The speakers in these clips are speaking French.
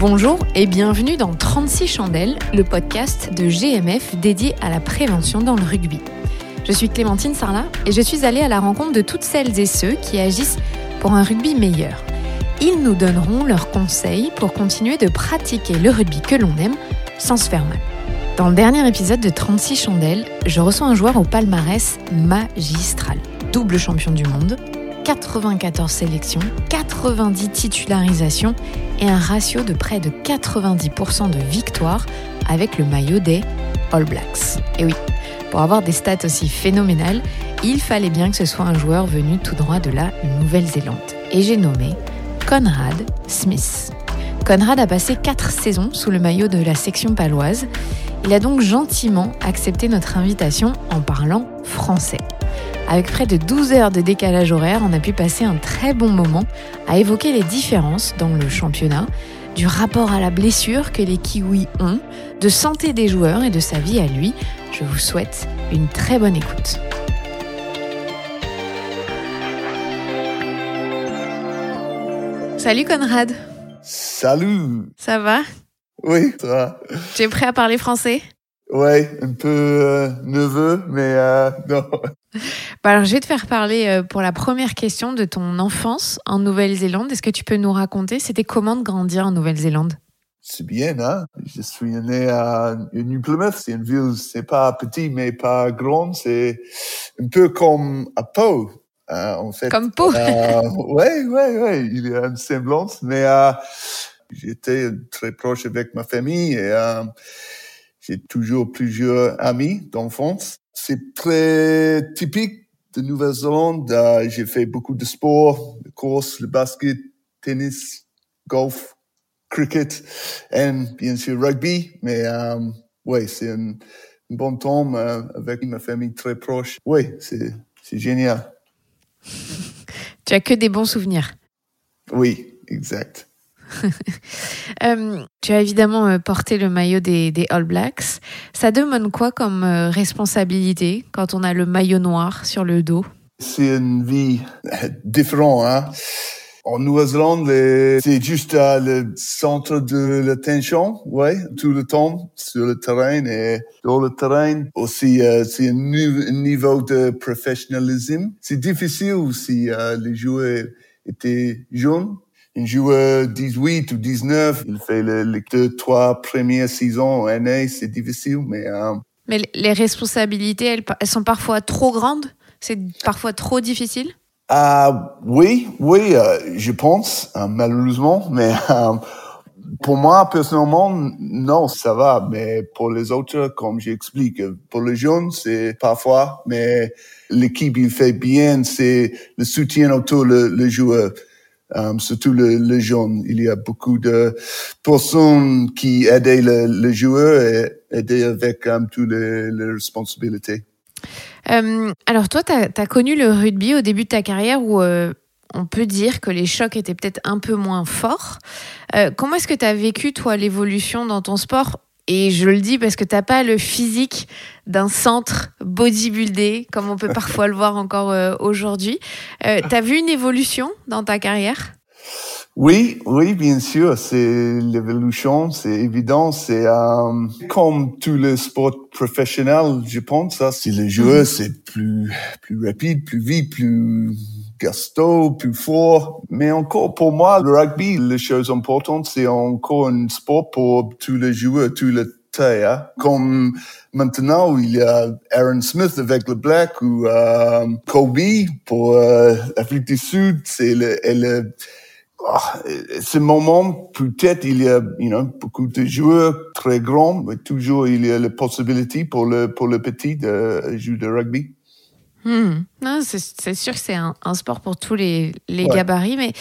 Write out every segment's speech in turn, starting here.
Bonjour et bienvenue dans 36 chandelles, le podcast de GMF dédié à la prévention dans le rugby. Je suis Clémentine Sarlat et je suis allée à la rencontre de toutes celles et ceux qui agissent pour un rugby meilleur. Ils nous donneront leurs conseils pour continuer de pratiquer le rugby que l'on aime sans se faire mal. Dans le dernier épisode de 36 chandelles, je reçois un joueur au palmarès magistral. Double champion du monde, 94 sélections, 90 titularisations et un ratio de près de 90% de victoires avec le maillot des All Blacks. Et oui, pour avoir des stats aussi phénoménales, il fallait bien que ce soit un joueur venu tout droit de la Nouvelle-Zélande. Et j'ai nommé Conrad Smith. Conrad a passé 4 saisons sous le maillot de la section paloise. Il a donc gentiment accepté notre invitation en parlant français. Avec près de 12 heures de décalage horaire, on a pu passer un très bon moment à évoquer les différences dans le championnat, du rapport à la blessure que les Kiwis ont, de santé des joueurs et de sa vie à lui. Je vous souhaite une très bonne écoute. Salut Conrad. Salut. Ça va? Oui, ça va. Tu es prêt à parler français? Ouais, un peu euh, nerveux, mais euh, non. Bah alors, je vais te faire parler euh, pour la première question de ton enfance en Nouvelle-Zélande. Est-ce que tu peux nous raconter, c'était comment de grandir en Nouvelle-Zélande? C'est bien, hein. Je suis né à New Plymouth. C'est une ville, c'est pas petit, mais pas grande. C'est un peu comme à Pau, hein, en fait. Comme Pau Euh, ouais, ouais, ouais. Il y a une semblance, mais euh, j'étais très proche avec ma famille et euh, j'ai toujours plusieurs amis d'enfance. C'est très typique de Nouvelle-Zélande. Euh, j'ai fait beaucoup de sports, de course, le basket, tennis, golf, cricket et bien sûr rugby. Mais euh, ouais, c'est un, un bon temps euh, avec ma famille très proche. Ouais, c'est c'est génial. Tu as que des bons souvenirs. Oui, exact. Euh, tu as évidemment euh, porté le maillot des, All Blacks. Ça demande quoi comme euh, responsabilité quand on a le maillot noir sur le dos? C'est une vie différente. Hein? En Nouvelle-Zélande, c'est juste le centre de l'attention, ouais, tout le temps sur le terrain et dans le terrain. Aussi, c'est un, niveau de professionnalisme. C'est difficile si les joueurs étaient jeunes. Un joueur 18 ou 19, il fait le- les deux, trois premières saisons années, c'est difficile, mais euh, Mais les responsabilités, elles, elles sont parfois trop grandes? C'est parfois trop difficile? Ah oui, oui, euh, je pense, euh, malheureusement, mais euh, pour moi, personnellement, non, ça va, mais pour les autres, comme j'explique, euh, pour les jeunes, c'est parfois, mais l'équipe, il fait bien, c'est le soutien autour le, le joueur. Euh, surtout le, le jeune, il y a beaucoup de personnes qui aident le, le joueur et aider avec euh, toutes les, les responsabilités. Euh, alors toi, tu as, connu le rugby au début de ta carrière où euh, on peut dire que les chocs étaient peut-être un peu moins forts. Euh, comment est-ce que tu as vécu, toi, l'évolution dans ton sport Et je le dis parce que tu n'as pas le physique d'un centre bodybuildé, comme on peut parfois le voir encore euh, aujourd'hui. Euh, tu as vu une évolution dans ta carrière? Oui, oui, bien sûr, c'est l'évolution, c'est évident, c'est euh, comme tous les sports professionnels, je pense. Ça, si le joueur c'est plus plus rapide, plus vite, plus gasto, plus fort. Mais encore pour moi, le rugby, la chose importante, c'est encore un sport pour tous les joueurs, tous les tailles. hein. Comme maintenant, il y a Aaron Smith avec le Black ou euh, Kobe pour euh, l'Afrique du Sud, c'est le, le ah, ce moment, peut-être il y a you know, beaucoup de joueurs très grands, mais toujours il y a la possibilité pour le, pour le petit de jouer de rugby. Hmm. Non, c'est sûr que c'est un, un sport pour tous les, les Ouais. gabarits, mais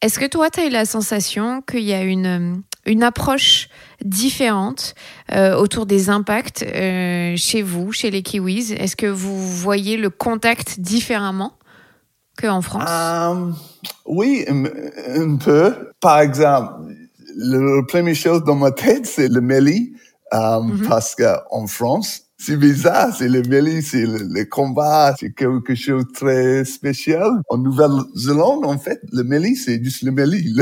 est-ce que toi, tu as eu la sensation qu'il y a une, une approche différente euh, autour des impacts euh, chez vous, chez les Kiwis? Est-ce que vous voyez le contact différemment qu'en France? Euh, oui, un, un peu. Par exemple, le, la première chose dans ma tête, c'est le mêlée, euh, parce qu'en France, c'est bizarre, c'est le mêlée, c'est le, combat, c'est quelque chose de très spécial. En Nouvelle-Zélande, en fait, le mêlée, c'est juste le mêlée.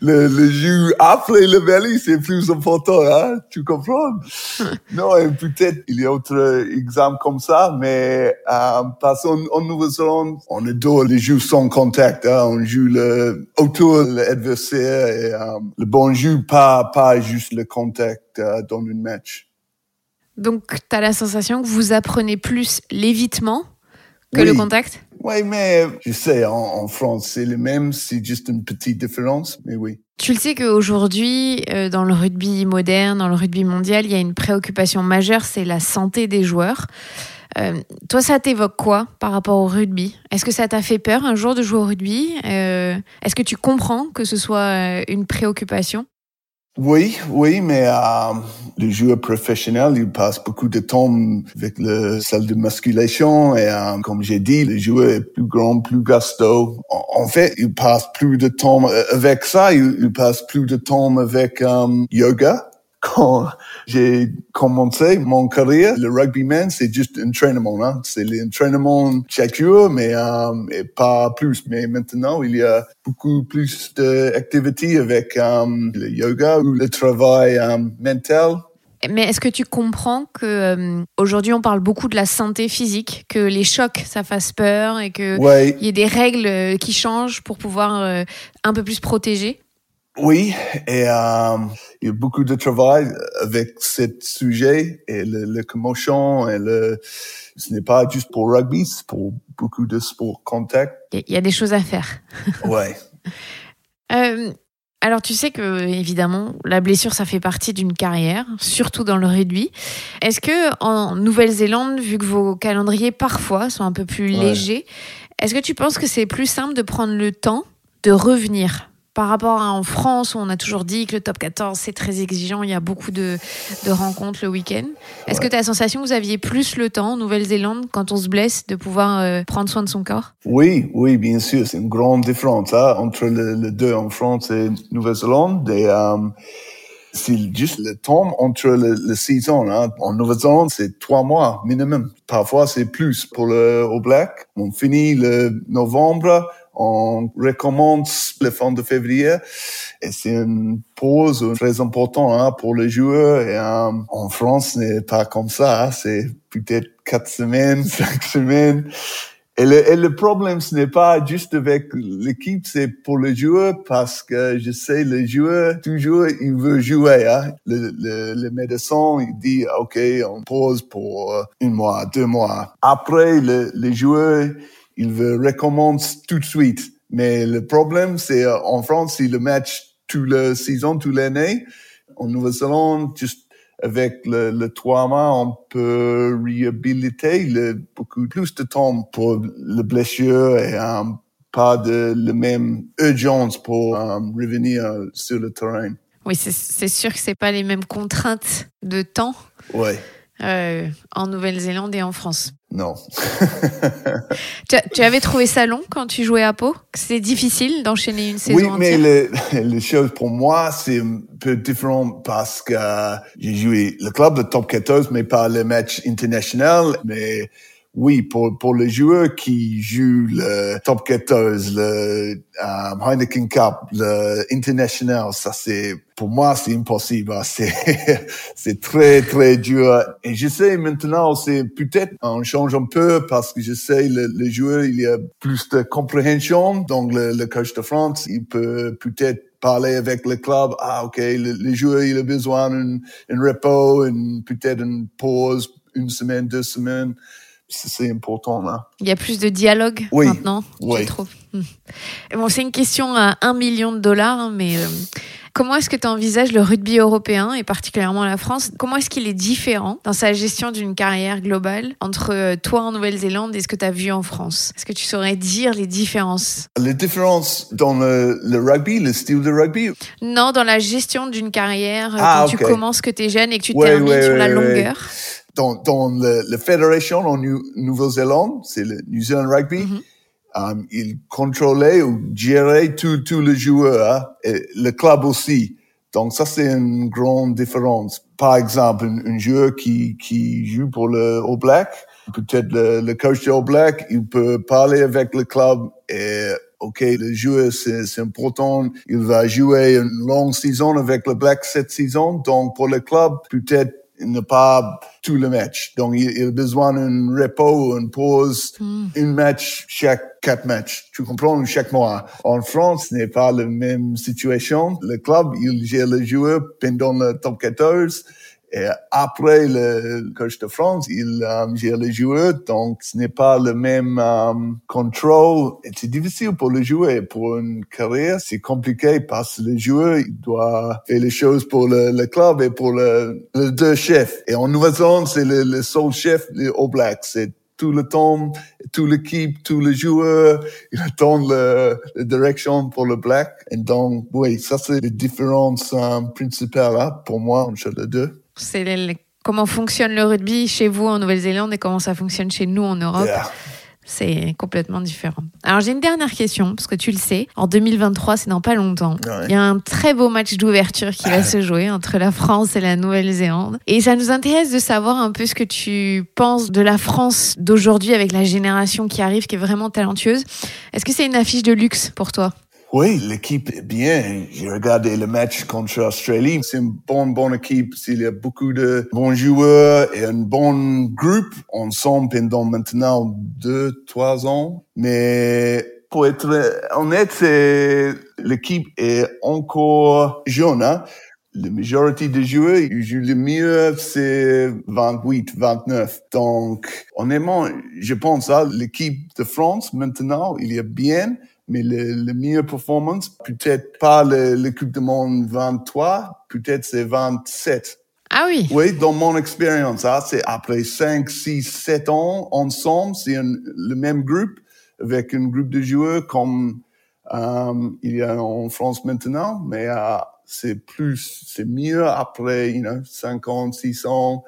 Le, le, le jeu après le mêlée, c'est plus important, hein, tu comprends? non, peut-être il y a d'autres exemples comme ça, mais euh, parce qu'en en Nouvelle-Zélande, on adore les jeux sans contact, hein, on joue le, autour de l'adversaire et euh, le bon jeu, pas, pas juste le contact euh, dans une match. Donc, tu as la sensation que vous apprenez plus l'évitement que le contact? Oui, mais je sais, en, France, c'est le même, c'est juste une petite différence, mais oui. Tu le sais qu'aujourd'hui, euh, dans le rugby moderne, dans le rugby mondial, il y a une préoccupation majeure, c'est la santé des joueurs. Euh, toi, ça t'évoque quoi par rapport au rugby? Est-ce que ça t'a fait peur un jour de jouer au rugby? Euh, Est-ce que tu comprends que ce soit une préoccupation? Oui, oui, mais euh, les joueurs professionnels, ils passent beaucoup de temps avec le salle de musculation et euh, comme j'ai dit, les joueurs est plus grand, plus gasto. En, fait, ils passent plus de temps euh, avec ça, ils, ils passent plus de temps avec euh, yoga quand j'ai commencé mon carrière, le rugbyman, c'est juste entraînement. Hein? C'est l'entraînement chaque jour, mais euh, et pas plus. Mais maintenant, il y a beaucoup plus d'activités avec euh, le yoga ou le travail euh, mental. Mais est-ce que tu comprends que euh, aujourd'hui on parle beaucoup de la santé physique, que les chocs ça fasse peur et que il y ait des règles euh, qui changent pour pouvoir euh, un peu plus protéger? Oui, et euh, il y a beaucoup de travail avec ce sujet et le, le commotion et le. Ce n'est pas juste pour rugby, c'est pour beaucoup de sports contact. Il y a des choses à faire. ouais. Euh, alors tu sais que évidemment la blessure ça fait partie d'une carrière, surtout dans le rugby. Est-ce que en Nouvelle-Zélande, vu que vos calendriers parfois sont un peu plus légers, est-ce que tu penses que c'est plus simple de prendre le temps de revenir par rapport à en France où on a toujours dit que le top 14 c'est très exigeant, il y a beaucoup de, de rencontres le week-end. Est-ce que tu as la sensation que vous aviez plus le temps en Nouvelle-Zélande quand on se blesse de pouvoir euh, prendre soin de son corps? Oui, oui, bien sûr, c'est une grande différence hein, entre le, deux en France et Nouvelle-Zélande. Et, euh, c'est juste le temps entre le, le saison. Hein. En Nouvelle-Zélande, c'est trois mois minimum. Parfois, c'est plus pour le All Black. On finit le novembre on recommence le fin de février et c'est une pause très importante hein, pour les joueurs. Et euh, en France, ce n'est pas comme ça. Hein. c'est peut-être quatre semaines, cinq semaines. Et le, et le problème, ce n'est pas juste avec l'équipe, c'est pour les joueurs parce que je sais, les joueurs, toujours, ils veulent jouer. Hein. Le, le, le, médecin, il dit, OK, on pause pour euh, un mois, deux mois. Après, le, les joueurs, il veut recommencer tout de suite. Mais le problème, c'est euh, en France, si le match toute la saison, toute l'année, en Nouvelle-Zélande, juste avec le, le trois mois, on peut réhabiliter le, beaucoup plus de temps pour le blessure et um, pas de la même urgence pour um, revenir sur le terrain. Oui, c'est sûr que c'est pas les mêmes contraintes de temps. Ouais. Euh, en Nouvelle-Zélande et en France. Non. tu, avais trouvé ça long quand tu jouais à Pau C'est difficile d'enchaîner une saison Oui, mais les, les choses pour moi, c'est un peu différent parce que j'ai joué le club de top 14, mais pas le match international. Mais oui, pour, pour les joueurs qui jouent le Top 14, le um, Heineken Cup, le International, ça c'est, pour moi, c'est impossible. C'est, c'est très, très dur. Et je sais maintenant, c'est peut-être, on change un peu parce que je sais, le, le joueur, il y a plus de compréhension. Donc, le, le coach de France, il peut peut-être parler avec le club. Ah, OK, le, le joueur, il a besoin d'un repos, peut-être une pause, une semaine, deux semaines c'est important là. Il y a plus de dialogue maintenant, oui. je trouve. Hmm. Bon, c'est une question à un million de dollars, hein, mais euh, comment est-ce que tu envisages le rugby européen et particulièrement la France? Comment est-ce qu'il est différent dans sa gestion d'une carrière globale entre euh, toi en Nouvelle-Zélande et ce que tu as vu en France? Est-ce que tu saurais dire les différences? Les différences dans le, rugby, le style de rugby? Non, dans la gestion d'une carrière, euh, ah, quand tu commences, que tu es jeune et que tu termines sur la longueur dans, dans le, le fédération en Nouvelle-Zélande, c'est le New Zealand Rugby, mm um, il contrôlait ou gérait tous les joueurs, hein, et le club aussi. Donc ça, c'est une grande différence par exemple, un, joueur qui, qui joue pour le All Black, peut-être le, le coach du All Black, il peut parler avec le club et OK, le joueur, c'est important. Il va jouer une longue saison avec le Black cette saison. Donc, pour le club, peut-être ne pas tout le match. Donc, il, a besoin d'un repos, une pause, mm. une match chaque quatre matchs. Tu comprends? Chaque mois. En France, ce n'est pas la même situation. Le club, il gère le joueur pendant le top 14 et après le coach de France, il um, gère les joueurs, donc ce n'est pas le même um, contrôle. C'est difficile pour le joueur. Pour une carrière, c'est compliqué parce que le joueur il doit faire les choses pour le, le club et pour le, le deux chefs. Et en Nouvelle-Zélande, c'est le, le seul chef, les All Blacks. C'est tout le temps, tout l'équipe, tous les joueurs, il attend la direction pour le black. Et donc, oui, ça c'est les différences um, principales hein, pour moi entre les deux. C'est comment fonctionne le rugby chez vous en Nouvelle-Zélande et comment ça fonctionne chez nous en Europe. C'est complètement différent. Alors j'ai une dernière question, parce que tu le sais, en 2023, c'est dans pas longtemps. Il y a un très beau match d'ouverture qui va se jouer entre la France et la Nouvelle-Zélande. Et ça nous intéresse de savoir un peu ce que tu penses de la France d'aujourd'hui avec la génération qui arrive, qui est vraiment talentueuse. Est-ce que c'est une affiche de luxe pour toi? Oui, l'équipe est bien. J'ai regardé le match contre l'Australie. C'est une bonne, bonne équipe. Il y a beaucoup de bons joueurs et un bon groupe ensemble pendant maintenant deux, trois ans. Mais pour être honnête, l'équipe est encore jeune. Hein? La majorité des joueurs, ils jouent le mieux, c'est 28, 29. Donc, honnêtement, je pense à l'équipe de France maintenant, il y a bien, mais le, le meilleure performance, peut-être pas l'équipe de monde 23, peut-être c'est 27. Ah oui. Oui, dans mon expérience, hein, c'est après 5, 6, 7 ans ensemble, c'est le même groupe avec un groupe de joueurs comme euh, il y a en France maintenant, mais euh, c'est plus, c'est mieux après, you know, 50, 6 ans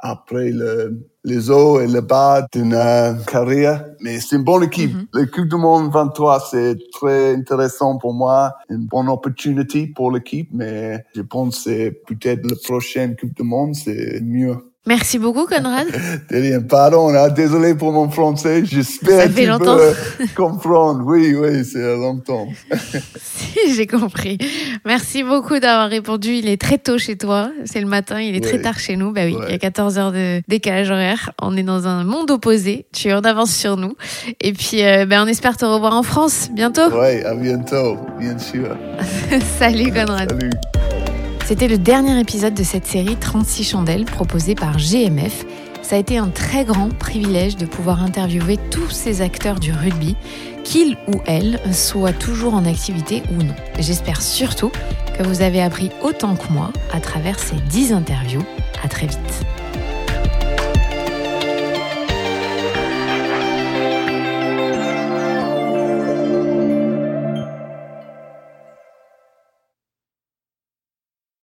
après le, les hauts et le bas d'une euh, carrière. Mais c'est une bonne équipe. Mm -hmm. L'équipe du monde 23, c'est très intéressant pour moi. Une bonne opportunité pour l'équipe, mais je pense que c'est peut-être la prochaine Coupe du Monde, c'est mieux. Merci beaucoup, Conrad. Pardon, hein, désolé pour mon français. J'espère que tu longtemps. peux comprendre. Oui, oui, c'est longtemps. si, j'ai compris. Merci beaucoup d'avoir répondu. Il est très tôt chez toi. C'est le matin. Il est très tard chez nous. Bah oui, il y a 14 heures de décalage horaire. On est dans un monde opposé. Tu es en avance sur nous. Et puis, euh, bah, on espère te revoir en France bientôt. Oui, à bientôt, bien sûr. Salut, Conrad. Salut. C'était le dernier épisode de cette série 36 chandelles proposée par GMF. Ça a été un très grand privilège de pouvoir interviewer tous ces acteurs du rugby, qu'ils ou elles soient toujours en activité ou non. J'espère surtout que vous avez appris autant que moi à travers ces 10 interviews. À très vite.